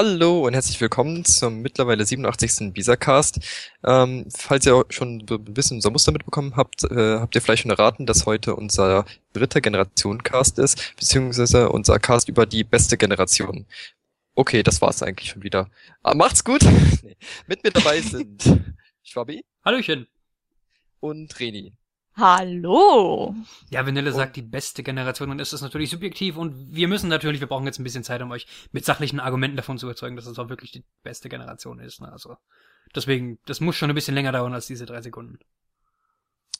Hallo und herzlich willkommen zum mittlerweile 87. Bisa-Cast. Ähm, falls ihr schon ein bisschen unser Muster mitbekommen habt, äh, habt ihr vielleicht schon erraten, dass heute unser dritter Generation-Cast ist, beziehungsweise unser Cast über die beste Generation. Okay, das war's eigentlich schon wieder. Ah, macht's gut! nee. Mit mir dabei sind Schwabi. Hallöchen. Und Reni. Hallo. Ja, Vanille sagt die beste Generation, dann ist das natürlich subjektiv und wir müssen natürlich, wir brauchen jetzt ein bisschen Zeit, um euch mit sachlichen Argumenten davon zu überzeugen, dass es auch wirklich die beste Generation ist. Ne? Also deswegen, das muss schon ein bisschen länger dauern als diese drei Sekunden.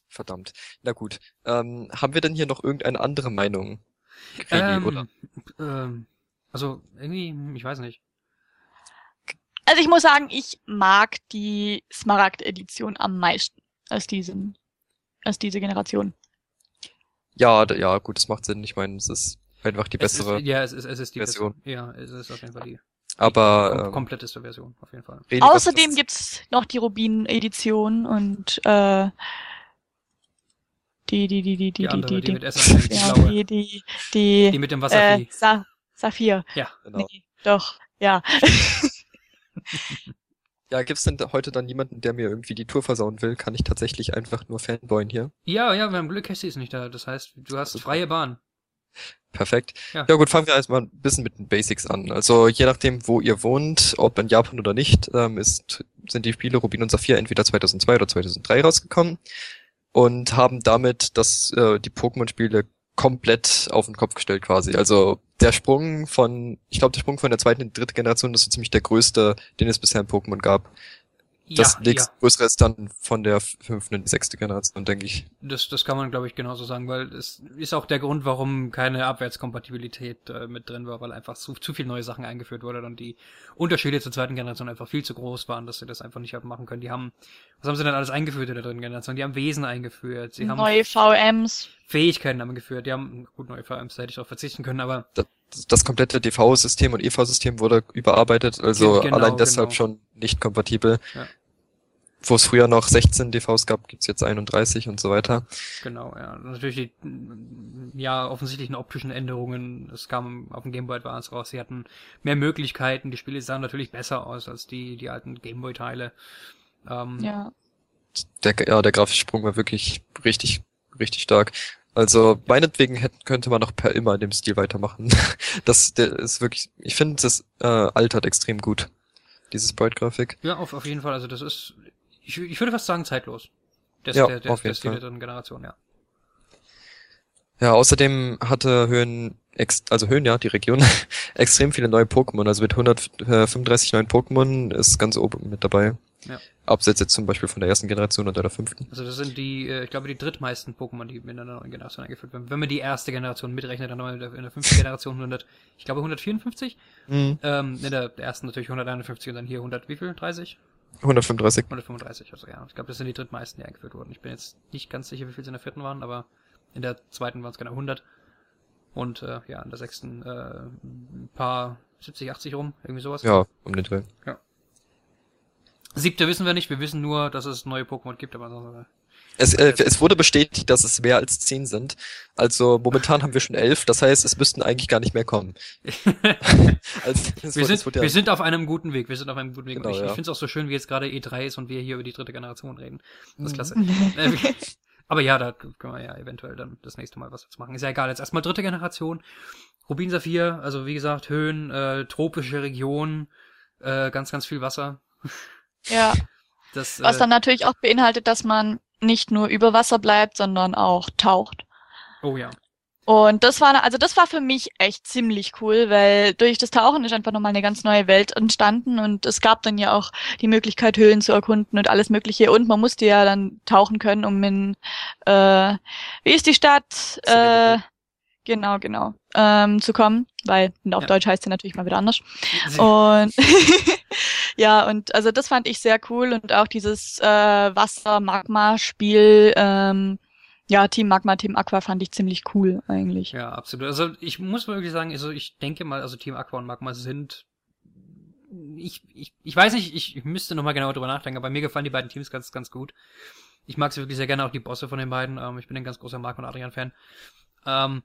Verdammt. Na gut. Ähm, haben wir denn hier noch irgendeine andere Meinung? Ähm, oder? Ähm, also irgendwie, ich weiß nicht. Also ich muss sagen, ich mag die Smaragd-Edition am meisten aus diesem als diese Generation. Ja, ja, gut, das macht Sinn. Ich meine, es ist einfach die bessere ist, ja, es ist, es ist die Version. Beste. Ja, es ist auf jeden Fall die. Aber die kom ähm, kompletteste Version, auf jeden Fall. Außerdem gibt's noch die Rubin-Edition und äh, die, die, die, die, die, die, andere, die, die, die, mit ja, die, die, die, die mit dem Wasservieh. Äh, Sa Saphir. Ja, genau. Nee, doch, ja. Ja, gibt's denn heute dann jemanden, der mir irgendwie die Tour versauen will? Kann ich tatsächlich einfach nur Fanboyen hier? Ja, ja, wir haben Glück, Cassie ist nicht da. Das heißt, du hast freie Bahn. Perfekt. Ja. ja gut, fangen wir erstmal ein bisschen mit den Basics an. Also je nachdem, wo ihr wohnt, ob in Japan oder nicht, ähm, ist, sind die Spiele Rubin und Saphir entweder 2002 oder 2003 rausgekommen und haben damit das, äh, die Pokémon-Spiele komplett auf den Kopf gestellt quasi. Also der Sprung von, ich glaube, der Sprung von der zweiten in die dritte Generation ist so ziemlich der größte, den es bisher in Pokémon gab. Das ja, nächste ja. größere ist dann von der fünften in die sechste Generation, denke ich. Das, das kann man, glaube ich, genauso sagen, weil es ist auch der Grund, warum keine Abwärtskompatibilität äh, mit drin war, weil einfach zu, zu viel neue Sachen eingeführt wurde und die Unterschiede zur zweiten Generation einfach viel zu groß waren, dass sie das einfach nicht haben machen können. Die haben, was haben sie denn alles eingeführt in der dritten Generation? Die haben Wesen eingeführt, sie haben neue VMs. Fähigkeiten haben geführt, die haben, gut, neue VMs hätte ich darauf verzichten können, aber. Das, das komplette DV-System und EV-System wurde überarbeitet, also genau, allein deshalb genau. schon nicht kompatibel. Ja wo es früher noch 16 DVs gab, gibt's jetzt 31 und so weiter. Genau, ja. Natürlich die ja, offensichtlichen optischen Änderungen. Es kam auf dem Game Boy Advance raus. Sie hatten mehr Möglichkeiten. Die Spiele sahen natürlich besser aus als die, die alten Game Boy Teile. Ähm, ja. Der, ja, der grafische Sprung war wirklich richtig, richtig stark. Also meinetwegen hätte, könnte man noch per immer in dem Stil weitermachen. Das der ist wirklich, ich finde, das äh, altert extrem gut, dieses Sprite-Grafik. Ja, auf, auf jeden Fall. Also das ist ich, ich würde fast sagen zeitlos. Des, ja, der, der, auf jeden Fall. der Generation, ja. Ja, außerdem hatte Höhen, also Höhen, ja, die Region, extrem viele neue Pokémon. Also mit 135 neuen Pokémon ist ganz oben mit dabei. Ja. Abseits jetzt zum Beispiel von der ersten Generation oder der fünften. Also das sind die, äh, ich glaube, die drittmeisten Pokémon, die in der neuen Generation eingeführt werden. Wenn man die erste Generation mitrechnet, dann haben wir in der fünften Generation 100, ich glaube 154. Mhm. Ähm, in der ersten natürlich 151 und dann hier 100, wie viel? 30? 135. 135, also ja. Ich glaube, das sind die drittmeisten, die eingeführt wurden. Ich bin jetzt nicht ganz sicher, wie viel es in der vierten waren, aber in der zweiten waren es genau 100. Und äh, ja, in der sechsten äh, ein paar 70, 80 rum, irgendwie sowas. Ja, um den Dreh. Ja. Siebte wissen wir nicht, wir wissen nur, dass es neue Pokémon gibt, aber sonst, es, äh, es wurde bestätigt, dass es mehr als zehn sind. Also momentan haben wir schon elf. Das heißt, es müssten eigentlich gar nicht mehr kommen. also, wir, sind, ja wir sind auf einem guten Weg. Wir sind auf einem guten Weg. Genau, ich ja. ich finde es auch so schön, wie jetzt gerade E3 ist und wir hier über die dritte Generation reden. Das ist klasse. Mhm. Äh, aber ja, da können wir ja eventuell dann das nächste Mal was jetzt machen. Ist ja egal. Jetzt erstmal dritte Generation. Rubin Saphir, also wie gesagt, Höhen, äh, tropische Region, äh, ganz, ganz viel Wasser. Ja. Das, Was äh, dann natürlich auch beinhaltet, dass man nicht nur über Wasser bleibt, sondern auch taucht. Oh ja. Und das war, also das war für mich echt ziemlich cool, weil durch das Tauchen ist einfach nochmal eine ganz neue Welt entstanden und es gab dann ja auch die Möglichkeit, Höhlen zu erkunden und alles Mögliche. Und man musste ja dann tauchen können, um in, äh, wie ist die Stadt? Äh, genau, genau, ähm, zu kommen, weil auf ja. Deutsch heißt sie natürlich mal wieder anders. Und Ja, und also das fand ich sehr cool und auch dieses äh, Wasser-Magma-Spiel, ähm, ja, Team Magma, Team Aqua fand ich ziemlich cool eigentlich. Ja, absolut. Also ich muss wirklich sagen, also ich denke mal, also Team Aqua und Magma sind ich, ich, ich weiß nicht, ich müsste nochmal genau drüber nachdenken, aber mir gefallen die beiden Teams ganz, ganz gut. Ich mag sie wirklich sehr gerne, auch die Bosse von den beiden. Ähm, ich bin ein ganz großer Marc und Adrian-Fan. Ähm,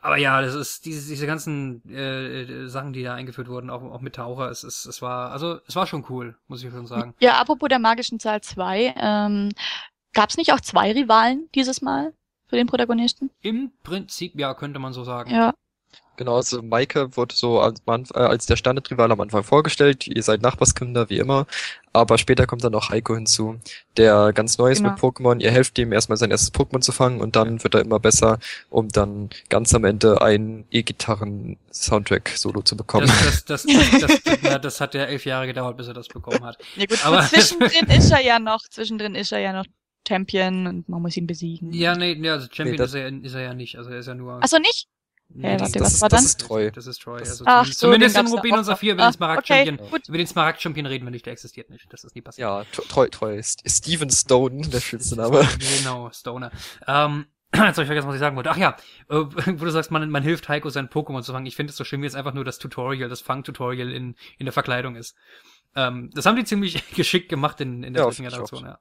aber ja, das ist diese, diese ganzen äh, äh, Sachen, die da eingeführt wurden, auch, auch mit Taucher, es, es, es war, also es war schon cool, muss ich schon sagen. Ja, apropos der magischen Zahl zwei, ähm, gab es nicht auch zwei Rivalen dieses Mal für den Protagonisten? Im Prinzip, ja, könnte man so sagen. Ja. Genau, also Maike wurde so als, äh, als der Standardrival am Anfang vorgestellt. Ihr seid Nachbarskinder, wie immer. Aber später kommt dann noch Heiko hinzu, der ganz neu ist genau. mit Pokémon. Ihr helft ihm erstmal sein erstes Pokémon zu fangen und dann wird er immer besser, um dann ganz am Ende ein E-Gitarren-Soundtrack-Solo zu bekommen. Das, das, das, das, das, das hat ja elf Jahre gedauert, bis er das bekommen hat. Ja gut, aber zwischendrin ist er ja noch, zwischendrin ist er ja noch Champion und man muss ihn besiegen. Ja, nee, nee also Champion nee, ist, er, ist er ja nicht. Also er ist ja nur. Achso, nicht? Hey, warte, das, was war das dann? Das ist Troy. Das ist Troy. Also Ach, so, zumindest im Rubin und Saphir über den Smaragd Champion. Okay, über den Smaragd Champion reden wir nicht, der existiert nicht. Das ist nie passiert. Ja, Troy, Troy. Steven Stone, der schönste Name. genau, Stoner. Ähm, Jetzt habe ich vergessen, was ich sagen wollte. Ach ja, äh, wo du sagst, man, man hilft Heiko, sein Pokémon zu fangen. Ich finde es so schön, wie es einfach nur das Tutorial, das Fang-Tutorial in, in der Verkleidung ist. Ähm, das haben die ziemlich geschickt gemacht in, in der ja, dritten Generation, ja.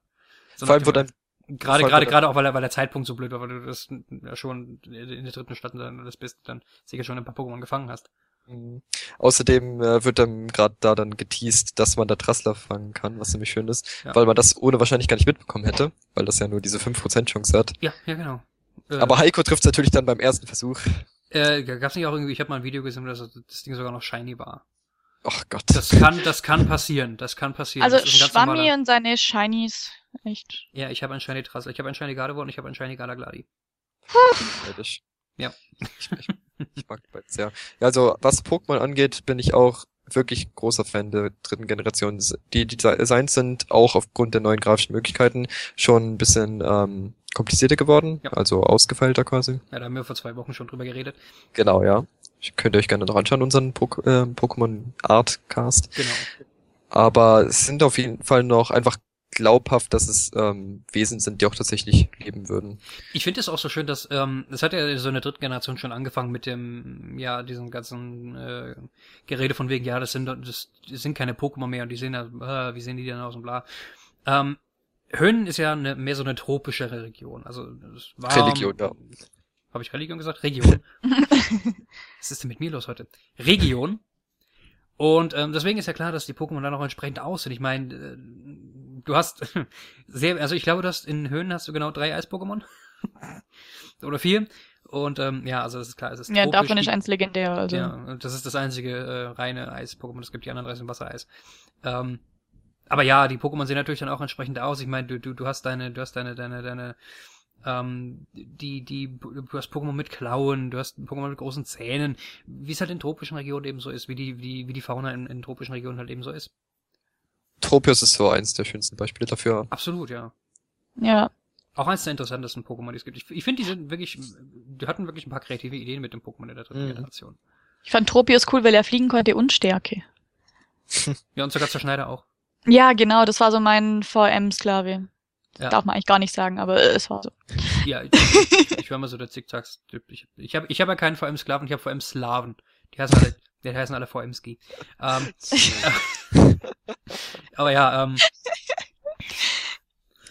So Vor allem, wo dein Gerade, gerade, gerade auch, weil, weil der Zeitpunkt so blöd war, weil du das ja schon in der dritten Stadt das bist, dann sicher schon ein paar Pokémon gefangen hast. Mhm. Außerdem äh, wird dann gerade da dann geteased, dass man da Trassler fangen kann, was ziemlich schön ist, ja. weil man das ohne wahrscheinlich gar nicht mitbekommen hätte, weil das ja nur diese 5% Chance hat. Ja, ja, genau. Äh, Aber Heiko trifft natürlich dann beim ersten Versuch. Äh, gab's nicht auch irgendwie, ich habe mal ein Video gesehen, dass das Ding sogar noch shiny war. Ach Gott. Das kann, das kann passieren, das kann passieren. Also Schwammi und seine Shinies Echt? Ja, ich habe ein Shiny Trassel, ich habe ein Shiny Gardevoir und ich habe ein Shiny Galagladi. ja. Ich, ich, ich mag beides sehr. Ja, also was Pokémon angeht, bin ich auch wirklich großer Fan der dritten Generation. Die Designs sind auch aufgrund der neuen grafischen Möglichkeiten schon ein bisschen ähm, komplizierter geworden, ja. also ausgefeilter quasi. Ja, da haben wir vor zwei Wochen schon drüber geredet. Genau, ja. Ich könnte euch gerne noch anschauen, unseren Pok äh, Pokémon Art Cast. Genau. Aber es sind auf jeden Fall noch einfach glaubhaft, dass es ähm, Wesen sind, die auch tatsächlich leben würden. Ich finde es auch so schön, dass ähm, das hat ja so eine dritte Generation schon angefangen mit dem, ja, diesem ganzen äh, Gerede von wegen, ja, das sind das, das sind keine Pokémon mehr und die sehen ja, äh, wie sehen die denn aus und bla. Ähm, Höhen ist ja eine, mehr so eine tropischere Region. Also das war, Religion, ja. Habe ich Religion gesagt? Region. Was ist denn mit mir los heute? Region. Und ähm, deswegen ist ja klar, dass die Pokémon dann auch entsprechend aussehen. Ich meine, äh, du hast sehr, also ich glaube, du hast in Höhen hast du genau drei Eis-Pokémon. Oder vier. Und ähm, ja, also das ist klar, es ist Ja, tropisch, davon ist eins legendär. Also. Ja, das ist das einzige äh, reine Eis-Pokémon. Es gibt die anderen drei sind Wassereis. Ähm, aber ja, die Pokémon sehen natürlich dann auch entsprechend aus. Ich meine, du, du, du hast deine, du hast deine, deine, deine, ähm, die, die, du hast Pokémon mit Klauen, du hast Pokémon mit großen Zähnen, wie es halt in tropischen Regionen eben so ist, wie die, wie, wie die Fauna in, in tropischen Regionen halt eben so ist. Tropius ist so eins der schönsten Beispiele dafür. Absolut, ja. Ja. Auch eins der interessantesten Pokémon, die es gibt. Ich, ich finde, die sind wirklich, die hatten wirklich ein paar kreative Ideen mit dem Pokémon in der dritten mhm. Generation. Ich fand Tropius cool, weil er fliegen konnte und Stärke. ja, und sogar zur Schneider auch. Ja, genau, das war so mein VM-Sklave. Ja. Darf man eigentlich gar nicht sagen, aber es war so. Ja, ich, ich, war mal so der Zickzacks-Typ. Ich, ich habe ich hab ja keinen VM-Sklaven, ich habe VM-Slaven. Die heißen alle, die heißen alle VM-Ski. Ähm, aber ja, ähm,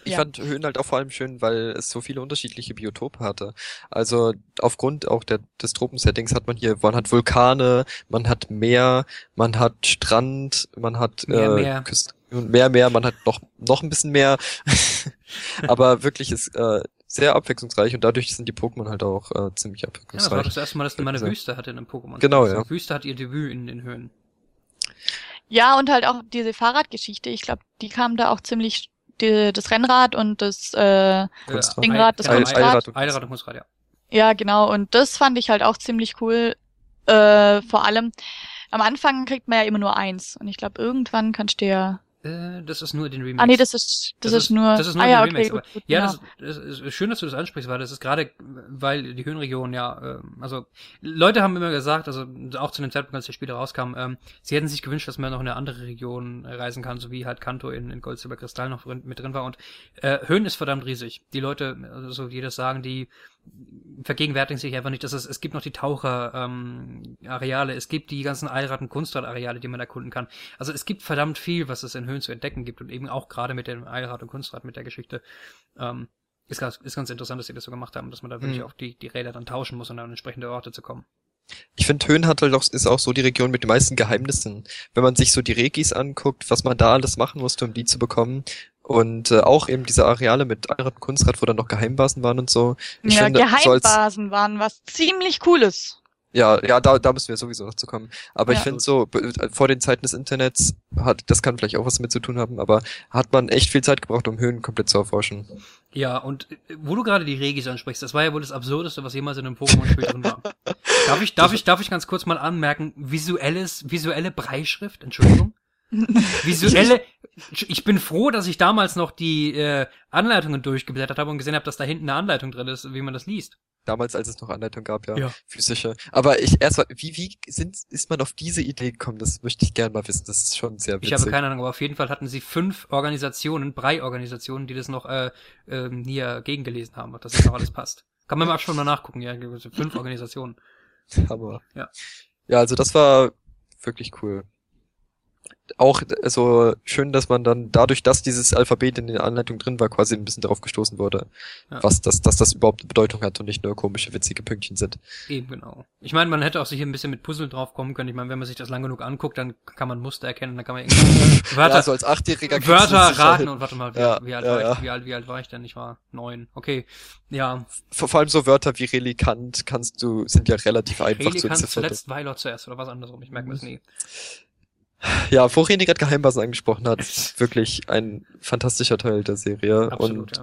ich ja. fand Höhen halt auch vor allem schön, weil es so viele unterschiedliche Biotope hatte. Also aufgrund auch der, des Tropensettings hat man hier, man hat Vulkane, man hat Meer, man hat Strand, man hat mehr, äh, mehr. Küste, mehr, mehr, man hat noch noch ein bisschen mehr. Aber wirklich ist äh, sehr abwechslungsreich und dadurch sind die Pokémon halt auch äh, ziemlich abwechslungsreich. Ja, das war das erste Mal, dass man eine Wüste hatte in einem Pokémon. Genau, also, ja. Wüste hat ihr Debüt in den Höhen. Ja, und halt auch diese Fahrradgeschichte. Ich glaube, die kam da auch ziemlich die, das Rennrad und das äh, Dingrad, das Kunstrad. Eilrad und Kunstrad, ja. Ja, genau. Und das fand ich halt auch ziemlich cool. Äh, vor allem am Anfang kriegt man ja immer nur eins. Und ich glaube, irgendwann kannst du ja äh, das ist nur den Remix. Ah nee, das ist das, das ist, nur das ist nur ah, ja, okay, Remix. Gut, gut, ja, genau. das, das ist schön, dass du das ansprichst, weil das ist gerade, weil die Höhenregion ja, äh, also Leute haben immer gesagt, also auch zu dem Zeitpunkt, als der Spiel rauskam, ähm, sie hätten sich gewünscht, dass man noch in eine andere Region reisen kann, so wie halt Kanto in, in Gold, Silber, Kristall noch mit drin war. Und äh, Höhen ist verdammt riesig. Die Leute, also die das sagen, die vergegenwärtigen sich einfach nicht, dass es, es gibt noch die Taucher-Areale, ähm, es gibt die ganzen und Kunstrad-Areale, die man erkunden kann. Also es gibt verdammt viel, was es in Höhen zu entdecken gibt und eben auch gerade mit dem Allrad und Kunstrad, mit der Geschichte. Ähm, Ist ganz, ist ganz interessant, dass sie das so gemacht haben, dass man da wirklich mhm. auch die, die Räder dann tauschen muss, um an entsprechende Orte zu kommen. Ich finde, Höhen hat halt auch, ist auch so die Region mit den meisten Geheimnissen. Wenn man sich so die Regis anguckt, was man da alles machen musste, um die zu bekommen. Und äh, auch eben diese Areale mit anderen Kunstrad, wo dann noch Geheimbasen waren und so. Ich ja, finde, Geheimbasen so als, waren was ziemlich Cooles. Ja, ja, da, da müssen wir sowieso noch zu kommen. Aber ja. ich finde so, vor den Zeiten des Internets hat, das kann vielleicht auch was damit zu tun haben, aber hat man echt viel Zeit gebraucht, um Höhen komplett zu erforschen. Ja, und äh, wo du gerade die Regis ansprichst, das war ja wohl das Absurdeste, was jemals in einem Pokémon-Spiel drin war. Darf ich, darf ich, darf ich ganz kurz mal anmerken, visuelles, visuelle Breischrift, Entschuldigung? Visuelle, ich bin froh, dass ich damals noch die äh, Anleitungen durchgeblättert habe und gesehen habe, dass da hinten eine Anleitung drin ist, wie man das liest. Damals, als es noch Anleitung gab, ja, ja. physische. Aber ich erst mal, wie, wie sind, ist man auf diese Idee gekommen? Das möchte ich gerne mal wissen. Das ist schon sehr witzig. Ich habe keine Ahnung, aber auf jeden Fall hatten sie fünf Organisationen, Brei-Organisationen, die das noch äh, äh, hier gegengelesen haben, dass das noch alles passt. Kann man mal schon mal nachgucken, ja, fünf Organisationen. Aber. Ja. Ja, also das war wirklich cool auch also schön, dass man dann dadurch, dass dieses Alphabet in der Anleitung drin war, quasi ein bisschen darauf gestoßen wurde, ja. was das, dass das überhaupt eine Bedeutung hat und nicht nur komische, witzige Pünktchen sind. Eben genau. Ich meine, man hätte auch sich ein bisschen mit Puzzle drauf kommen können. Ich meine, wenn man sich das lang genug anguckt, dann kann man Muster erkennen, dann kann man irgendwie Wörter, ja, so als Achtjähriger Wörter raten und warte mal, wie, ja, wie, alt war ich, wie, alt, wie alt war ich denn? Ich war neun. Okay, ja. Vor, vor allem so Wörter wie Relikant kannst du, sind ja relativ einfach Relikant zu entziffern. zuletzt Weilor zuerst oder was anderes, ich merke mir das nie. Ja, wo René gerade Geheimbasen angesprochen hat, wirklich ein fantastischer Teil der Serie. Absolut,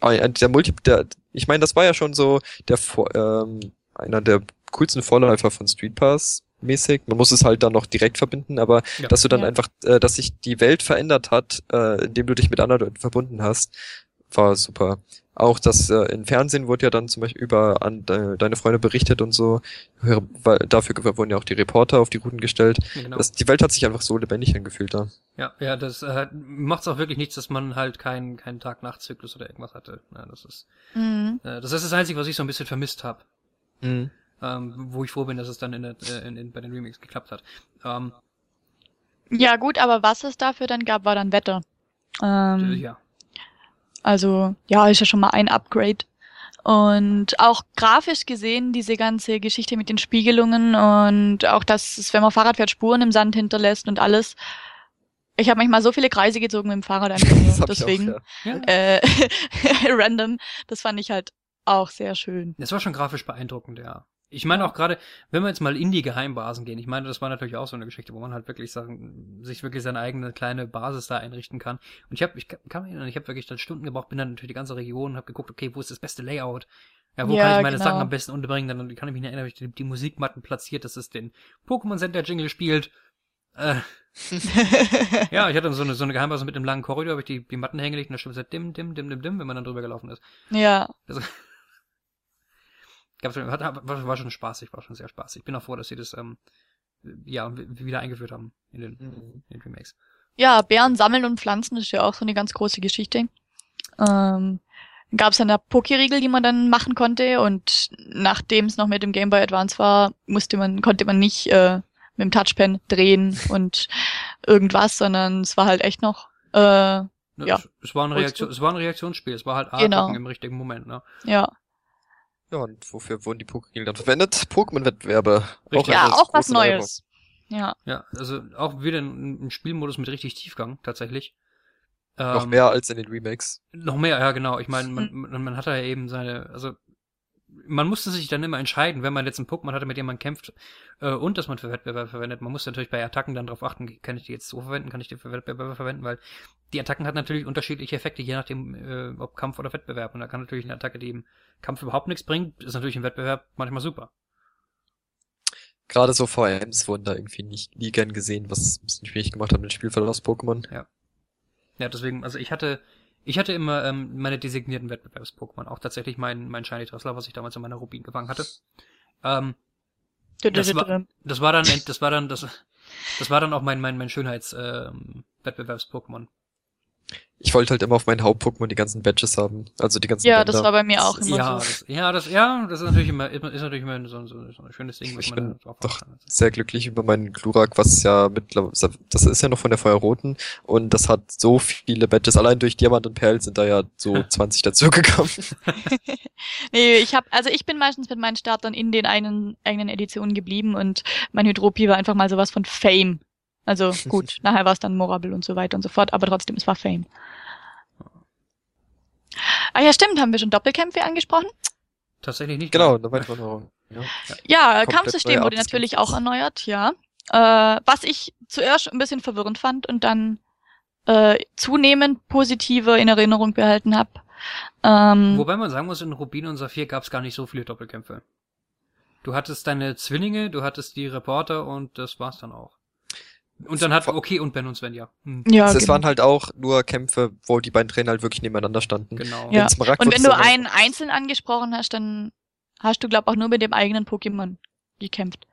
und ja. der Multi, der, ich meine, das war ja schon so der ähm, einer der coolsten Vorläufer von Street Pass mäßig. Man muss es halt dann noch direkt verbinden, aber ja. dass du dann ja. einfach, äh, dass sich die Welt verändert hat, äh, indem du dich mit anderen Leuten verbunden hast, war super. Auch das äh, im Fernsehen wurde ja dann zum Beispiel über an de, deine Freunde berichtet und so. Weil dafür wurden ja auch die Reporter auf die Routen gestellt. Genau. das, die Welt hat sich einfach so lebendig angefühlt da. Ja, ja, das äh, macht es auch wirklich nichts, dass man halt keinen keinen Tag-Nacht-Zyklus oder irgendwas hatte. Ja, das ist mhm. äh, das ist das Einzige, was ich so ein bisschen vermisst habe. Mhm. Ähm, wo ich froh bin, dass es dann in, der, äh, in, in, bei den Remakes geklappt hat. Ähm, ja gut, aber was es dafür dann gab, war dann Wetter. Ähm, ja. Also ja, ist ja schon mal ein Upgrade. Und auch grafisch gesehen, diese ganze Geschichte mit den Spiegelungen und auch, dass es, wenn man Fahrrad fährt, Spuren im Sand hinterlässt und alles. Ich habe manchmal so viele Kreise gezogen mit dem Fahrrad einfach nur. Deswegen auch, ja. äh, random. Das fand ich halt auch sehr schön. Das war schon grafisch beeindruckend, ja. Ich meine auch gerade, wenn wir jetzt mal in die Geheimbasen gehen, ich meine, das war natürlich auch so eine Geschichte, wo man halt wirklich sagen, sich wirklich seine eigene kleine Basis da einrichten kann. Und ich habe, ich kann mich erinnern, ich habe wirklich dann Stunden gebraucht, bin dann natürlich die ganze Region, habe geguckt, okay, wo ist das beste Layout? Ja, wo ja, kann ich meine genau. Sachen am besten unterbringen? Dann kann ich mich erinnern, habe ich die, die Musikmatten platziert, dass es den Pokémon Center Jingle spielt. Äh, ja, ich hatte so eine, so eine Geheimbase mit einem langen Korridor, habe ich die, die Matten hängen gelegt und da stimmt es halt dim, dim, dim, dim, dim, wenn man dann drüber gelaufen ist. Ja. Also, Gab's, war, war schon spaßig, war schon sehr spaßig. Ich bin auch froh, dass sie das ähm, ja wieder eingeführt haben in den, mhm. in den Remakes. Ja, Bären sammeln und pflanzen ist ja auch so eine ganz große Geschichte. Ähm, gab es eine Pokériegel, die man dann machen konnte und nachdem es noch mit dem Game Boy Advance war, musste man, konnte man nicht äh, mit dem Touchpen drehen und irgendwas, sondern es war halt echt noch äh, ja. Es, es war ein Reaktion, es war ein Reaktionsspiel, es war halt A genau. im richtigen Moment, ne? Ja. Ja, und wofür wurden die Pokémon dann verwendet? Pokémon-Wettbewerbe. Auch ja, auch was Neues. Ja. Ja, also auch wieder ein, Spielmodus mit richtig Tiefgang, tatsächlich. noch ähm, mehr als in den Remakes. Noch mehr, ja, genau. Ich meine, man, hm. man, man hat da ja eben seine, also man musste sich dann immer entscheiden, wenn man jetzt einen Pokémon hatte, mit dem man kämpft äh, und das man für Wettbewerbe verwendet. Man muss natürlich bei Attacken dann darauf achten, kann ich die jetzt so verwenden, kann ich die für Wettbewerbe verwenden, weil die Attacken hat natürlich unterschiedliche Effekte, je nachdem, äh, ob Kampf oder Wettbewerb. Und da kann natürlich eine Attacke, die im Kampf überhaupt nichts bringt, ist natürlich im Wettbewerb manchmal super. Gerade so VMs wurden da irgendwie nicht nie gern gesehen, was es ein bisschen schwierig gemacht hat mit Spielverlauf Pokémon. Ja. Ja, deswegen, also ich hatte ich hatte immer ähm, meine designierten Wettbewerbs-Pokémon, auch tatsächlich mein, mein Shiny Dressler, was ich damals in meiner Rubin gefangen hatte. Ähm, das, war, das war dann, das war dann, das, das war dann auch mein, mein, mein Schönheits, ähm. Ich wollte halt immer auf meinen Haupt-Pokémon die ganzen Badges haben. Also die ganzen Ja, Bänder. das war bei mir auch immer ja, so. Das, ja, das, ja, das ist natürlich immer, ist natürlich immer so, so, so ein schönes Ding, was ich man bin doch kann. sehr glücklich über meinen Glurak, was ja mittlerweile, das ist ja noch von der Feuerroten und das hat so viele Badges. Allein durch Diamant und Perl sind da ja so 20 dazugekommen. nee, ich habe, also ich bin meistens mit meinen Startern in den eigenen, eigenen Editionen geblieben und mein Hydropi war einfach mal sowas von Fame. Also gut, nachher war es dann Morable und so weiter und so fort, aber trotzdem, es war Fame. Ah ja, stimmt, haben wir schon Doppelkämpfe angesprochen? Tatsächlich nicht. Genau, eine weitere Erneuerung. Ja, ja Kampfsystem wurde natürlich auch erneuert, ja. Äh, was ich zuerst ein bisschen verwirrend fand und dann äh, zunehmend positiver in Erinnerung behalten habe. Ähm, Wobei man sagen muss, in Rubin und Saphir gab es gar nicht so viele Doppelkämpfe. Du hattest deine Zwillinge, du hattest die Reporter und das war's dann auch. Und dann hat okay und Ben und Sven, ja. Hm. ja es genau. waren halt auch nur Kämpfe, wo die beiden Trainer halt wirklich nebeneinander standen. Genau. Ja. Und wenn du einen einzeln angesprochen hast, dann hast du, glaub auch nur mit dem eigenen Pokémon gekämpft.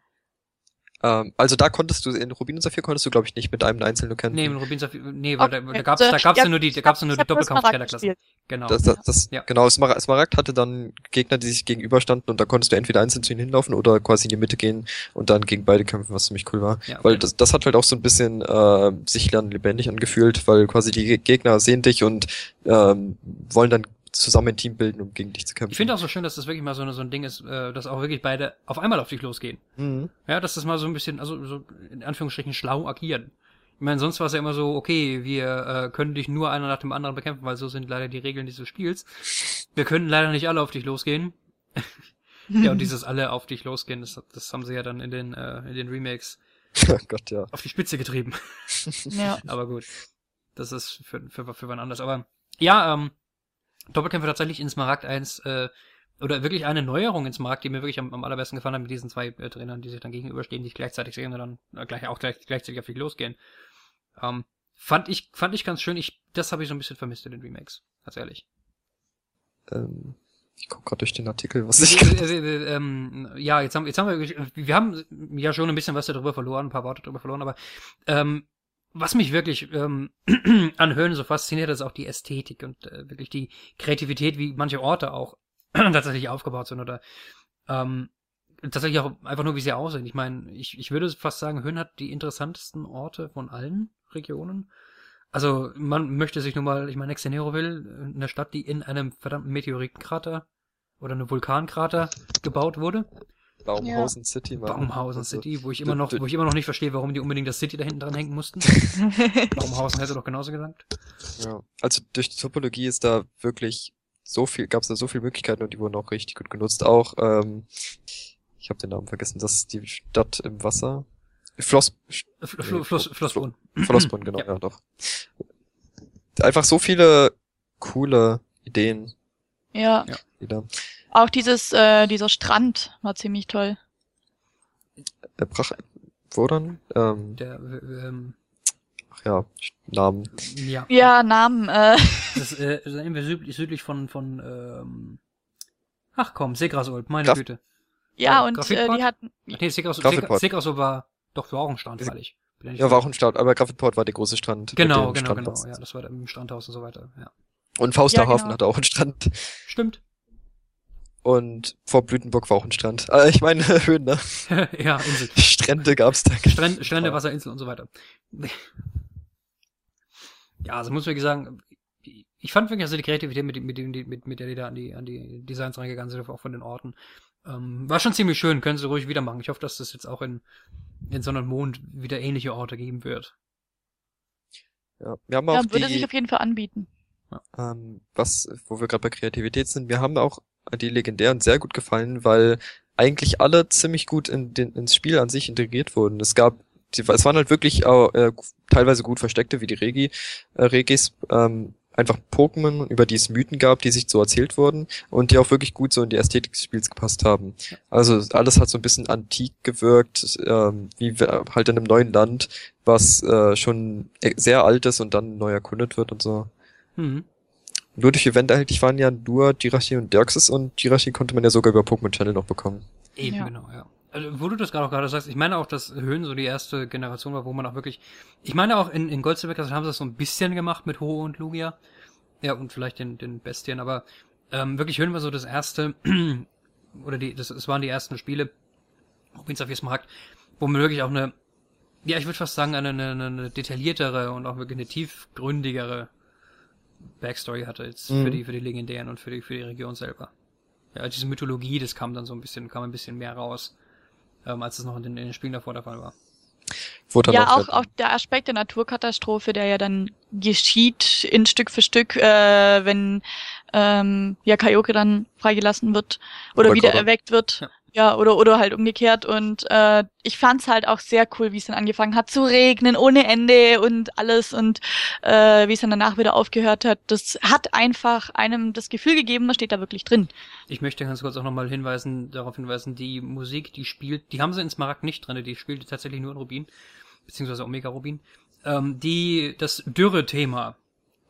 Ähm, also da konntest du, in Rubin und Saphir konntest du, glaube ich, nicht mit einem einzelnen kämpfen. Nee, in Rubin und Saphir, nee, weil okay. da, da gab's, da gab's ja, nur die, da gab's nur die Doppelkampf-Kellerklassen. Genau. Das, das, das, ja. Genau, Smaragd hatte dann Gegner, die sich gegenüberstanden und da konntest du entweder einzeln zu ihnen hinlaufen oder quasi in die Mitte gehen und dann gegen beide kämpfen, was ziemlich cool war. Ja, okay. Weil das, das hat halt auch so ein bisschen äh, sich dann lebendig angefühlt, weil quasi die Gegner sehen dich und ähm, wollen dann zusammen ein Team bilden, um gegen dich zu kämpfen. Ich finde auch so schön, dass das wirklich mal so, so ein Ding ist, äh, dass auch wirklich beide auf einmal auf dich losgehen. Mhm. Ja, dass das mal so ein bisschen, also so in Anführungsstrichen schlau agieren. Ich meine, sonst war es ja immer so, okay, wir äh, können dich nur einer nach dem anderen bekämpfen, weil so sind leider die Regeln dieses Spiels. Wir können leider nicht alle auf dich losgehen. ja, und dieses alle auf dich losgehen, das, das haben sie ja dann in den, äh, in den Remakes oh Gott, ja. auf die Spitze getrieben. ja. Aber gut. Das ist für, für, für wann anders. Aber ja, ähm, Doppelkämpfe tatsächlich in Smaragd 1 äh, oder wirklich eine Neuerung ins Markt, die mir wirklich am, am allerbesten gefallen hat mit diesen zwei äh, Trainern, die sich dann gegenüberstehen, die gleichzeitig sehen und dann äh, gleich auch gleich, gleichzeitig auf dich losgehen. Ähm, fand ich fand ich ganz schön. Ich das habe ich so ein bisschen vermisst in den Remakes, ganz ehrlich. Ähm, ich gucke gerade durch den Artikel, was ich äh, äh, äh, ähm, ja jetzt haben jetzt haben wir wir haben ja schon ein bisschen was darüber verloren, ein paar Worte darüber verloren, aber ähm, was mich wirklich ähm, an Höhlen so fasziniert, ist auch die Ästhetik und äh, wirklich die Kreativität, wie manche Orte auch tatsächlich aufgebaut sind oder ähm, tatsächlich auch einfach nur, wie sie aussehen. Ich meine, ich, ich würde fast sagen, Höhen hat die interessantesten Orte von allen Regionen. Also man möchte sich nun mal, ich meine, Exeneroville, eine Stadt, die in einem verdammten Meteoritenkrater oder einem Vulkankrater gebaut wurde. Baumhausen ja. City. Mann. Baumhausen also, City, wo ich immer noch, wo ich immer noch nicht verstehe, warum die unbedingt das City da hinten dran hängen mussten. Baumhausen hätte doch genauso gesagt. Ja, also durch die Topologie ist da wirklich so viel, gab es da so viele Möglichkeiten und die wurden auch richtig gut genutzt. Auch, ähm, ich habe den Namen vergessen, das ist die Stadt im Wasser. Floss, Fl Floss, Flossbrunn. Flossbrunn, genau, ja. ja doch. Einfach so viele coole Ideen. Ja. ja. Auch dieses, äh, dieser Strand war ziemlich toll. Er brach, wo dann? Ähm, Der, ähm, ach ja, Namen. Ja, ja Namen. Äh. Das äh, ist irgendwie südlich, südlich von, von ähm, ach komm, Segrasolp, meine Graf Güte. Ja, und äh, die hatten... Nee, Segrasolp, Segrasolp war doch war auch ein Strand, freilich. Ja, war auch ein Strand, aber Graffitport war der große Strand. Genau, genau, genau, ja, das war im Strandhaus und so weiter, ja. Und Fausterhafen ja, genau. hatte auch einen Strand. Stimmt. Und vor Blütenburg war auch ein Strand. Äh, ich meine Höhen, ne? ja, Insel. Strände gab's da. Strände, Strände, Wasser, Insel und so weiter. ja, also muss ich sagen, ich fand wirklich also die Kreativität, mit, mit, mit, mit der die da an die, an die Designs reingegangen sind, auch von den Orten. Ähm, war schon ziemlich schön, können sie ruhig wieder machen. Ich hoffe, dass das jetzt auch in, in Sonne und Mond wieder ähnliche Orte geben wird. Ja, wir haben auch ja, würde die, sich auf jeden Fall anbieten. Ähm, was, wo wir gerade bei Kreativität sind, wir haben auch die legendären sehr gut gefallen, weil eigentlich alle ziemlich gut in den, ins Spiel an sich integriert wurden. Es gab, die, es waren halt wirklich äh, teilweise gut versteckte, wie die Regi, äh, Regis, ähm, einfach Pokémon, über die es Mythen gab, die sich so erzählt wurden und die auch wirklich gut so in die Ästhetik des Spiels gepasst haben. Also alles hat so ein bisschen antik gewirkt, ähm, wie halt in einem neuen Land, was äh, schon e-, sehr alt ist und dann neu erkundet wird und so. Mhm nur durch Event erhältlich waren ja nur Jirachi und Dirxes und Jirachi konnte man ja sogar über Pokémon Channel noch bekommen. Eben, ja. genau, ja. Also, wo du das gerade auch gerade sagst, ich meine auch, dass Höhen so die erste Generation war, wo man auch wirklich, ich meine auch in, in Gold Silver haben sie das so ein bisschen gemacht mit Ho und Lugia. Ja, und vielleicht den, den Bestien, aber ähm, wirklich Höhen war so das erste, oder die, das, das waren die ersten Spiele, Saphir Smaragd, wo man wirklich auch eine, ja, ich würde fast sagen, eine, eine, eine detailliertere und auch wirklich eine tiefgründigere Backstory hatte jetzt mhm. für die, für die Legendären und für die, für die Region selber. Ja, diese Mythologie, das kam dann so ein bisschen, kam ein bisschen mehr raus ähm, als es noch in den, in den Spielen davor der Fall war. Wurde ja, auch, auch der Aspekt der Naturkatastrophe, der ja dann geschieht in Stück für Stück, äh, wenn ähm, ja Kaioke dann freigelassen wird oder, oder wieder erweckt wird. Ja. Ja, oder, oder halt umgekehrt. Und äh, ich fand's halt auch sehr cool, wie es dann angefangen hat zu regnen ohne Ende und alles und äh, wie es dann danach wieder aufgehört hat. Das hat einfach einem das Gefühl gegeben, man steht da wirklich drin. Ich möchte ganz kurz auch nochmal hinweisen, darauf hinweisen, die Musik, die spielt, die haben sie in Smaragd nicht drin, die spielt tatsächlich nur in Rubin, beziehungsweise Omega Rubin. Ähm, die, das Dürre-Thema.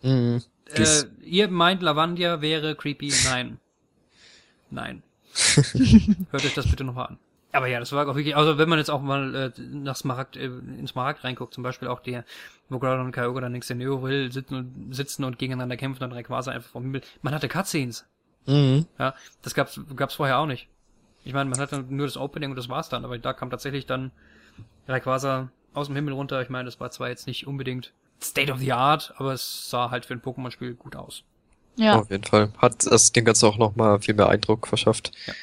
Mhm. Äh, ihr meint, Lavandia wäre creepy? Nein. Nein. Hört euch das bitte nochmal an. Aber ja, das war auch wirklich, also wenn man jetzt auch mal äh, nach Smaragd, äh, in Smaragd reinguckt, zum Beispiel auch der, wo Groudon und Kyogre dann in Neo will, sitzen und, sitzen und gegeneinander kämpfen und Rayquaza einfach vom Himmel. Man hatte Cutscenes. Mhm. Ja, das gab's, gab's vorher auch nicht. Ich meine, man hatte nur das Opening und das war's dann, aber da kam tatsächlich dann Rayquaza aus dem Himmel runter. Ich meine, das war zwar jetzt nicht unbedingt State of the Art, aber es sah halt für ein Pokémon-Spiel gut aus. Ja. Auf jeden Fall. Hat es dem Ganzen auch nochmal viel mehr Eindruck verschafft. Ja.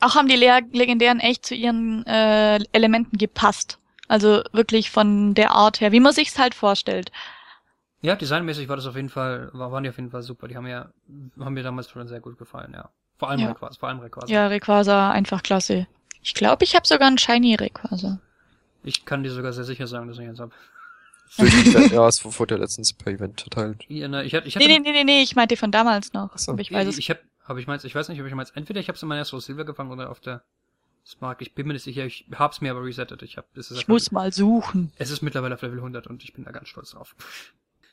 Auch haben die Le Legendären echt zu ihren äh, Elementen gepasst. Also wirklich von der Art her, wie man sich's halt vorstellt. Ja, designmäßig war das auf jeden Fall, war, waren die auf jeden Fall super. Die haben ja, haben mir damals schon sehr gut gefallen, ja. Vor allem ja. Rayquaza, vor allem Rayquaza. Ja, Rayquaza einfach klasse. Ich glaube, ich habe sogar einen Shiny Rayquaza. Ich kann dir sogar sehr sicher sagen, dass ich eins habe. ja, es wurde ja letztens per Event verteilt. Ja, ne, ich hatte, ich hatte nee, nee, nee, nee, ich meinte von damals noch. So. Ich weiß es. Ich, ich hab, aber ich meins, ich weiß nicht, ob ich meins, entweder ich hab's in meiner Soul Silver gefangen oder auf der Smart. Ich bin mir nicht sicher, ich hab's mir aber resettet. Ich hab, es ist Ich muss mal suchen. Es ist mittlerweile auf Level 100 und ich bin da ganz stolz drauf.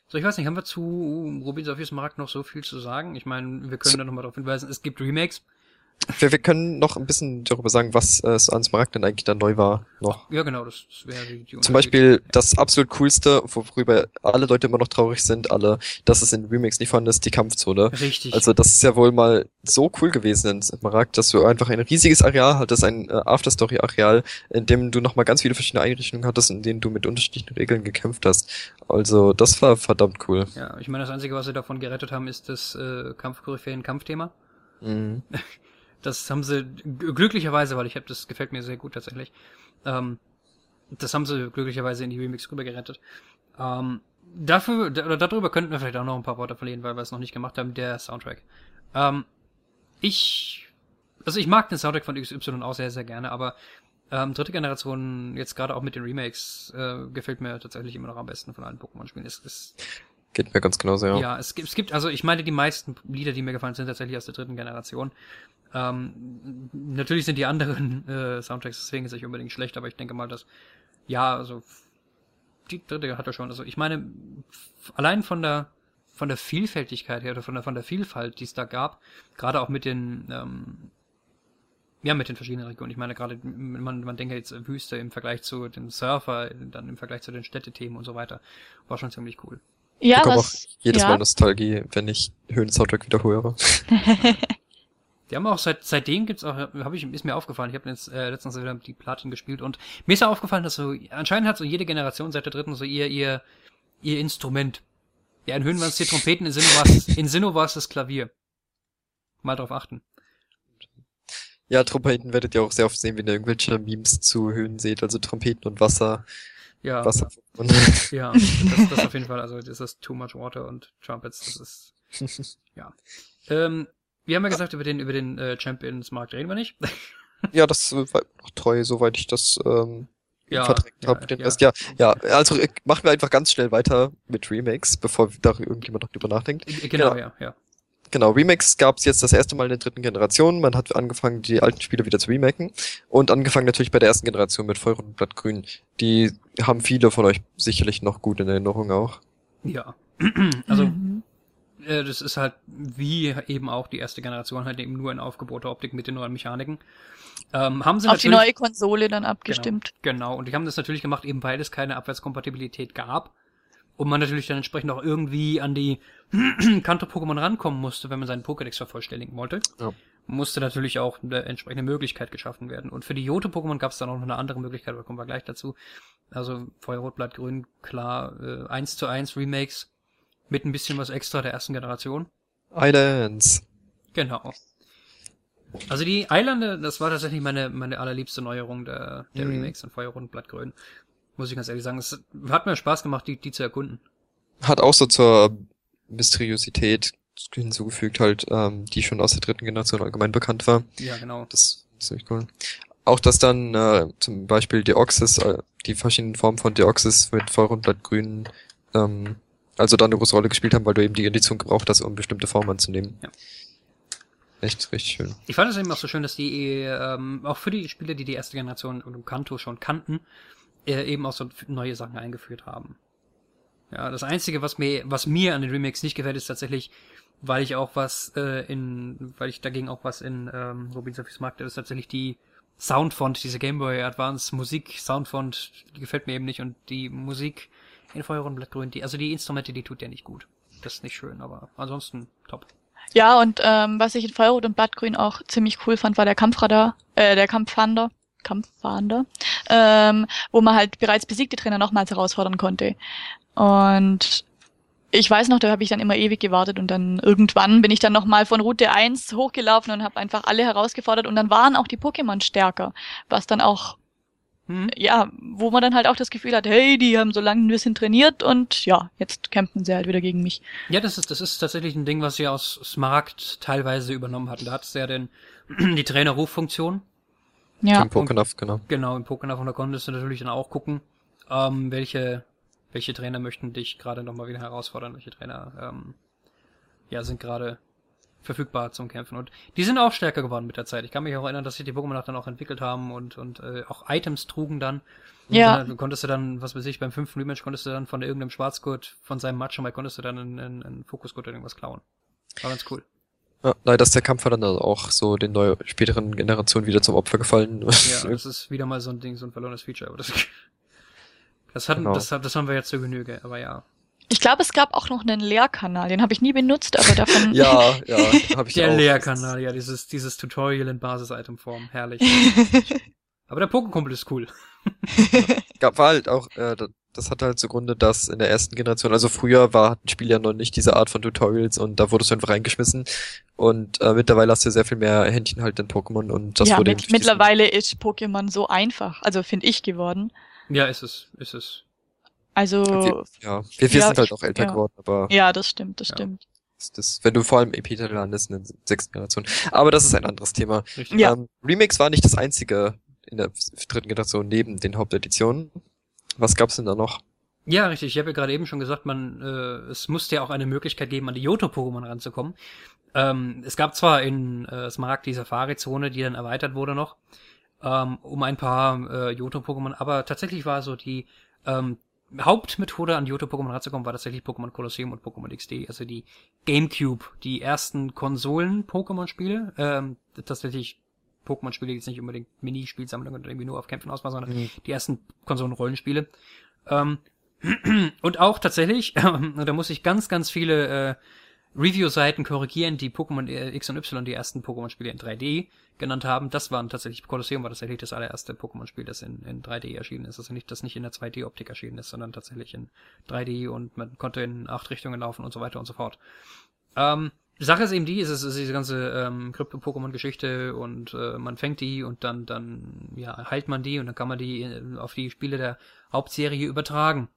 So, ich weiß nicht, haben wir zu Rubin Saphirs Markt noch so viel zu sagen? Ich meine, wir können da nochmal darauf hinweisen, es gibt Remakes. Wir, wir können noch ein bisschen darüber sagen, was äh, so an Smaragd denn eigentlich da neu war. Noch. Ja, genau, das, wäre die, die Zum Beispiel das absolut coolste, worüber alle Leute immer noch traurig sind, alle, dass es in Remix nicht vorhanden ist, die Kampfzone. Richtig. Also das ist ja wohl mal so cool gewesen in Smaragd, dass du einfach ein riesiges Areal hattest, ein äh, Afterstory-Areal, in dem du nochmal ganz viele verschiedene Einrichtungen hattest, in denen du mit unterschiedlichen Regeln gekämpft hast. Also das war verdammt cool. Ja, ich meine, das Einzige, was sie davon gerettet haben, ist das äh, Kampfkoryphäen-Kampfthema. Mhm. Das haben sie glücklicherweise, weil ich habe das gefällt mir sehr gut tatsächlich. Ähm, das haben sie glücklicherweise in die Remix rüber gerettet. Ähm, dafür oder darüber könnten wir vielleicht auch noch ein paar Worte verlieren, weil wir es noch nicht gemacht haben. Der Soundtrack. Ähm, ich, also ich mag den Soundtrack von XY auch sehr sehr gerne, aber ähm, dritte Generation jetzt gerade auch mit den Remakes äh, gefällt mir tatsächlich immer noch am besten von allen Pokémon-Spielen. Es, es Geht mir ganz genauso, ja. Ja, es gibt, es gibt, also ich meine, die meisten Lieder, die mir gefallen sind, tatsächlich aus der dritten Generation. Ähm, natürlich sind die anderen äh, Soundtracks deswegen jetzt nicht unbedingt schlecht, aber ich denke mal, dass ja, also die dritte hat er schon. Also ich meine, allein von der von der Vielfältigkeit her oder von der von der Vielfalt, die es da gab, gerade auch mit den ähm, ja mit den verschiedenen Regionen. Ich meine gerade man man denkt jetzt Wüste im Vergleich zu dem Surfer, dann im Vergleich zu den Städtethemen und so weiter, war schon ziemlich cool. Ja, ich was, auch jedes ja. Mal Nostalgie, wenn ich Höhen-Soundtrack wieder höre. Die haben auch seit seitdem gibt's auch, habe ich ist mir aufgefallen. Ich habe jetzt äh, letztens wieder die Platin gespielt und mir ist ja aufgefallen, dass so anscheinend hat so jede Generation seit der dritten so ihr ihr ihr Instrument. Ja, in Höhen waren es die Trompeten, in Sinnoh war es in Sinnoh war es das Klavier. Mal drauf achten. Ja, Trompeten werdet ihr auch sehr oft sehen, wenn ihr irgendwelche Memes zu Höhen seht, also Trompeten und Wasser. Ja. Wasser. Ja, das, das auf jeden Fall, also das ist Too Much Water und Trumpets, das ist ja. Ähm, wir haben ja gesagt, über den, über den äh, Champions-Markt reden wir nicht. ja, das war noch treu, soweit ich das ähm, ja, verdrängt ja, habe. Den ja. Rest. Ja, ja, also äh, machen wir einfach ganz schnell weiter mit Remakes, bevor da irgendjemand noch drüber nachdenkt. Genau, genau. ja, ja. Genau, Remakes gab es jetzt das erste Mal in der dritten Generation. Man hat angefangen, die alten Spiele wieder zu remaken. Und angefangen natürlich bei der ersten Generation mit Feuer und Blattgrün. Die haben viele von euch sicherlich noch gut in Erinnerung auch. Ja. also, mhm Äh, das ist halt wie eben auch die erste Generation halt eben nur in aufgebohrter Optik mit den neuen Mechaniken. Ähm, haben sie Auf die neue Konsole dann abgestimmt. Genau, genau, und die haben das natürlich gemacht, eben weil es keine Abwärtskompatibilität gab. Und man natürlich dann entsprechend auch irgendwie an die Kanto-Pokémon rankommen musste, wenn man seinen Pokédex vervollständigen wollte. Ja. Musste natürlich auch eine entsprechende Möglichkeit geschaffen werden. Und für die Jote-Pokémon gab es dann auch noch eine andere Möglichkeit, aber kommen wir gleich dazu. Also Feuerrot, Blatt, Grün, klar, äh, 1 zu 1 Remakes mit ein bisschen was extra der ersten Generation. Islands. Genau. Also die Eilande, das war tatsächlich meine, meine allerliebste Neuerung der, der mhm. Remakes von Feuerrot und Blattgrün. Muss ich ganz ehrlich sagen. Es hat mir Spaß gemacht, die, die zu erkunden. Hat auch so zur Mysteriosität hinzugefügt, halt, ähm, die schon aus der dritten Generation allgemein bekannt war. Ja, genau. Das ist ziemlich cool. Auch, dass dann äh, zum Beispiel Deoxys, äh, die verschiedenen Formen von Deoxys mit Feuer und Blattgrün, ähm, also da eine große Rolle gespielt haben, weil du eben die Edition gebraucht hast, um bestimmte Formen anzunehmen. Ja. Echt richtig schön. Ich fand es eben auch so schön, dass die ähm, auch für die Spiele, die die erste Generation und Kanto schon kannten, äh, eben auch so neue Sachen eingeführt haben. Ja, das Einzige, was mir, was mir an den Remakes nicht gefällt, ist tatsächlich, weil ich auch was äh, in, weil ich dagegen auch was in ähm, Robin Sophies mag, ist tatsächlich die Soundfont, diese Game Boy Advance Musik Soundfont, die gefällt mir eben nicht und die Musik in Feuer und Blattgrün, die, also die Instrumente, die tut der nicht gut. Das ist nicht schön, aber ansonsten top. Ja, und ähm, was ich in Feuerrot und Blattgrün auch ziemlich cool fand, war der Kampfradar, äh, der Kampffahnder, Kampffahnder, ähm, wo man halt bereits besiegte Trainer nochmals herausfordern konnte. Und ich weiß noch, da habe ich dann immer ewig gewartet und dann irgendwann bin ich dann nochmal von Route 1 hochgelaufen und habe einfach alle herausgefordert und dann waren auch die Pokémon stärker, was dann auch hm. ja, wo man dann halt auch das Gefühl hat, hey, die haben so lange ein bisschen trainiert und ja, jetzt kämpfen sie halt wieder gegen mich. Ja, das ist, das ist tatsächlich ein Ding, was sie aus Smaragd teilweise übernommen hatten. Da hat es ja den, die Trainerruffunktion. Ja. Im Pokénaf, genau. Genau, im Pokénaf und da konntest du natürlich dann auch gucken, ähm, welche, welche Trainer möchten dich gerade nochmal wieder herausfordern, welche Trainer, ähm, ja, sind gerade verfügbar zum Kämpfen. Und die sind auch stärker geworden mit der Zeit. Ich kann mich auch erinnern, dass sich die Pokémon dann auch entwickelt haben und, und äh, auch Items trugen dann. ja. Dann konntest du dann, was weiß ich, beim fünften Rematch konntest du dann von irgendeinem Schwarzgurt, von seinem Match mal konntest du dann einen, einen, einen Fokusgurt oder irgendwas klauen. War ganz cool. Ja, leider ist der Kampf dann auch so den neuen späteren Generationen wieder zum Opfer gefallen. Ja, das ist wieder mal so ein Ding, so ein verlorenes Feature. Aber das, das, hatten, genau. das, das haben wir jetzt zur Genüge, aber ja. Ich glaube, es gab auch noch einen Lehrkanal, den habe ich nie benutzt, aber davon. ja, ja, habe ich Der auch. Lehrkanal, ja, dieses, dieses Tutorial in Basis-Item-Form, herrlich. aber der Pokékumpel ist cool. gab war halt auch, äh, das hat halt zugrunde, dass in der ersten Generation, also früher war ein Spiel ja noch nicht diese Art von Tutorials und da wurdest du einfach reingeschmissen und äh, mittlerweile hast du sehr viel mehr Händchen halt in Pokémon und das ja, wurde mit, mittlerweile ist Pokémon so einfach, also finde ich geworden. Ja, ist es, ist es. Also. Wir, ja, wir, wir ja, sind halt auch älter ja. geworden, aber. Ja, das stimmt, das ja. stimmt. Das, das, wenn du vor allem EP-Titel landest in der sechsten Generation. Aber das ist ein anderes Thema. Ja. Ähm, Remix war nicht das einzige in der dritten Generation neben den Haupteditionen. Was gab's denn da noch? Ja, richtig. Ich habe ja gerade eben schon gesagt, man, äh, es musste ja auch eine Möglichkeit geben, an die Yoto-Pokémon ranzukommen. Ähm, es gab zwar in äh, Smaragd die Safari-Zone, die dann erweitert wurde noch, ähm, um ein paar äh, Yoto-Pokémon, aber tatsächlich war so die ähm, Hauptmethode an Yoto-Pokémon ranzukommen war tatsächlich Pokémon Colosseum und Pokémon XD, also die GameCube, die ersten Konsolen-Pokémon-Spiele, ähm, tatsächlich Pokémon-Spiele, jetzt nicht unbedingt Minispielsammlungen oder irgendwie nur auf Kämpfen aus waren, sondern mhm. die ersten Konsolen-Rollenspiele. Ähm, und auch tatsächlich, äh, da muss ich ganz, ganz viele äh, Review-Seiten korrigieren, die Pokémon X und Y, die ersten Pokémon-Spiele in 3D genannt haben. Das waren tatsächlich, Colosseum war tatsächlich das allererste Pokémon-Spiel, das in, in 3D erschienen ist. Also nicht, das nicht in der 2D-Optik erschienen ist, sondern tatsächlich in 3D und man konnte in acht Richtungen laufen und so weiter und so fort. Ähm, Sache ist eben die, ist, ist diese ganze ähm, Krypto-Pokémon-Geschichte und äh, man fängt die und dann, dann, ja, heilt man die und dann kann man die äh, auf die Spiele der Hauptserie übertragen.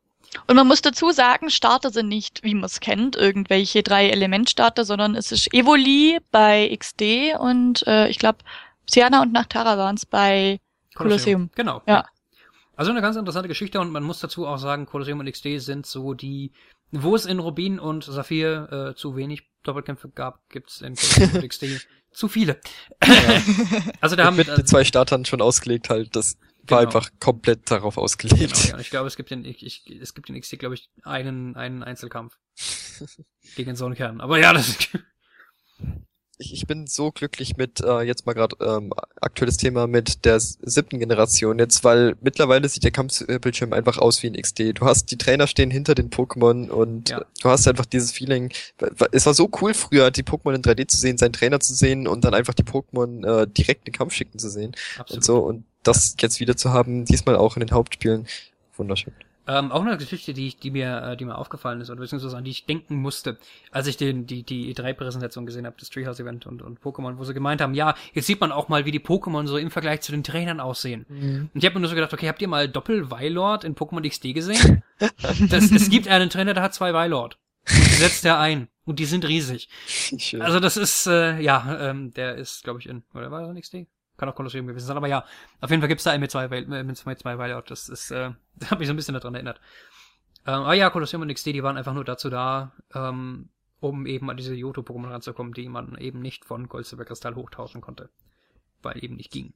Und man muss dazu sagen, Starter sind nicht, wie man es kennt, irgendwelche drei Elementstarter, sondern es ist Evoli bei XD und äh, ich glaube, Siana und Nachtara waren es bei Colosseum. Genau. Ja. Also eine ganz interessante Geschichte und man muss dazu auch sagen, Colosseum und XD sind so die, wo es in Rubin und Saphir äh, zu wenig Doppelkämpfe gab, gibt's in XD zu viele. Ja. also da haben mit, mit den zwei Startern schon ausgelegt halt, dass war genau. einfach komplett darauf ausgelegt. Genau, ja. Und ich glaube, es gibt in, ich, ich, es gibt in XT, glaube ich, einen, einen Einzelkampf gegen so einen Kern. Aber ja, das ich, ich bin so glücklich mit, äh, jetzt mal gerade ähm, aktuelles Thema mit der siebten Generation jetzt, weil mittlerweile sieht der Kampfbildschirm einfach aus wie ein XD. Du hast die Trainer stehen hinter den Pokémon und ja. du hast einfach dieses Feeling. Es war so cool früher, die Pokémon in 3D zu sehen, seinen Trainer zu sehen und dann einfach die Pokémon äh, direkt in den Kampf schicken zu sehen. Absolut. Und so. Und das jetzt wieder zu haben, diesmal auch in den Hauptspielen, wunderschön. Ähm, auch eine Geschichte, die, die mir, äh, die mir aufgefallen ist, oder beziehungsweise an die ich denken musste, als ich den, die, die E3-Präsentation gesehen habe, das Treehouse-Event und, und Pokémon, wo sie gemeint haben, ja, jetzt sieht man auch mal, wie die Pokémon so im Vergleich zu den Trainern aussehen. Mhm. Und ich habe mir nur so gedacht, okay, habt ihr mal Doppel-Weilord in Pokémon XD gesehen? das, es gibt einen Trainer, der hat zwei Weilord. setzt er ein. Und die sind riesig. Schön. Also das ist, äh, ja, ähm, der ist, glaube ich, in, oder war das in XD? Kann auch Kolosseum gewesen sein, aber ja, auf jeden Fall gibt's da einen mit zwei, mit zwei, Weiler. Das ist, äh, das hat mich so ein bisschen daran erinnert. Ähm, aber ja, Kolosseum und XD, die waren einfach nur dazu da, ähm, um eben an diese Yoto-Pokémon ranzukommen, die man eben nicht von Gold, Silber, Kristall hochtauschen konnte. Weil eben nicht ging.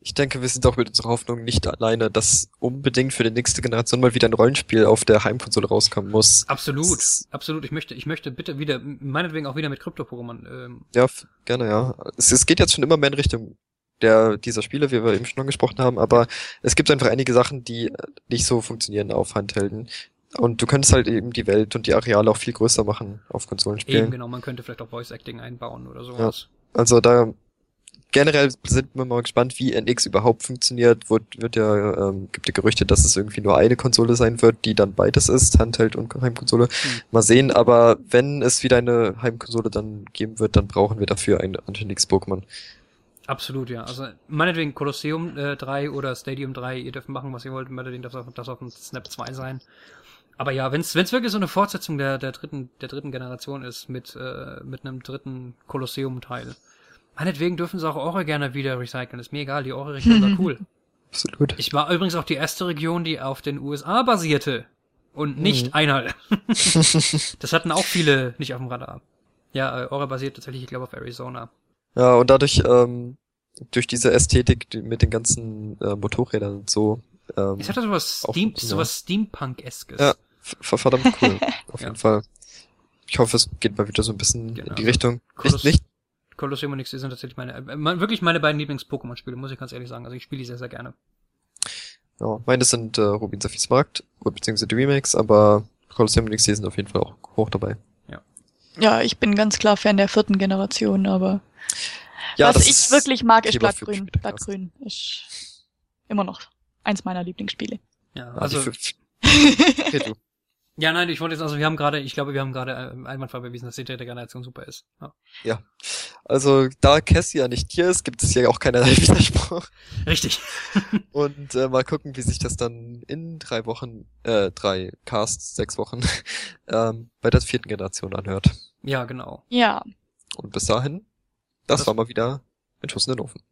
Ich denke, wir sind auch mit unserer Hoffnung nicht alleine, dass unbedingt für die nächste Generation mal wieder ein Rollenspiel auf der Heimkonsole rauskommen muss. Absolut, absolut. Ich möchte, ich möchte bitte wieder, meinetwegen auch wieder mit Krypto-Pokémon. Ähm. Ja, gerne, ja. Es, es geht jetzt schon immer mehr in Richtung der dieser Spiele, wie wir eben schon angesprochen haben, aber es gibt einfach einige Sachen, die nicht so funktionieren auf Handhelden. Und du könntest halt eben die Welt und die Areale auch viel größer machen auf Konsolenspielen. Eben, genau, man könnte vielleicht auch Voice Acting einbauen oder sowas. Ja, also da generell sind wir mal gespannt, wie NX überhaupt funktioniert. Wird, wird ja, ähm, gibt ja Gerüchte, dass es irgendwie nur eine Konsole sein wird, die dann beides ist, Handheld und Heimkonsole. Mhm. Mal sehen, aber wenn es wieder eine Heimkonsole dann geben wird, dann brauchen wir dafür ein anständiges Pokémon. Absolut, ja. Also meinetwegen Colosseum äh, 3 oder Stadium 3, ihr dürft machen, was ihr wollt, meinetwegen darf das auf dem Snap 2 sein. Aber ja, wenn es wirklich so eine Fortsetzung der, der dritten, der dritten Generation ist mit, äh, mit einem dritten Kolosseum-Teil. Meinetwegen dürfen sie auch Ore gerne wieder recyceln. Ist mir egal, die Ore-Region war cool. Absolut. Ich war übrigens auch die erste Region, die auf den USA basierte. Und nicht mhm. Einhalt. das hatten auch viele nicht auf dem Radar. Ja, äh, Ore basiert tatsächlich, ich glaube, auf Arizona. Ja, und dadurch, ähm, durch diese Ästhetik mit den ganzen äh, Motorrädern und so. Ähm, es hat ja sowas, Steam, sowas Steampunk-eskes. Ja, verdammt cool. auf ja. jeden Fall. Ich hoffe, es geht mal wieder so ein bisschen genau. in die Richtung. Koloss nicht, nicht Colosseum und XD sind tatsächlich meine, äh, wirklich meine beiden Lieblings-Pokémon-Spiele, muss ich ganz ehrlich sagen. Also ich spiele die sehr, sehr gerne. Ja, meine sind äh, Rubin Saphirs Markt, beziehungsweise die Remakes, aber Colosseum und XD sind auf jeden Fall auch hoch dabei. Ja. Ich bin ganz klar Fan der vierten Generation, aber ja, Was ich wirklich mag, ist Blattgrün. Blattgrün ist immer noch eins meiner Lieblingsspiele. Ja, also. ja, nein, ich wollte jetzt, also wir haben gerade, ich glaube, wir haben gerade äh, einwandfrei bewiesen, dass die dritte Generation super ist. Ja. ja. Also, da Cassie ja nicht hier ist, gibt es ja auch keinerlei Widerspruch. Richtig. Und äh, mal gucken, wie sich das dann in drei Wochen, äh, drei Casts, sechs Wochen, ähm, bei der vierten Generation anhört. Ja, genau. Ja. Und bis dahin das, das war mal wieder ein Schuss in den Ofen.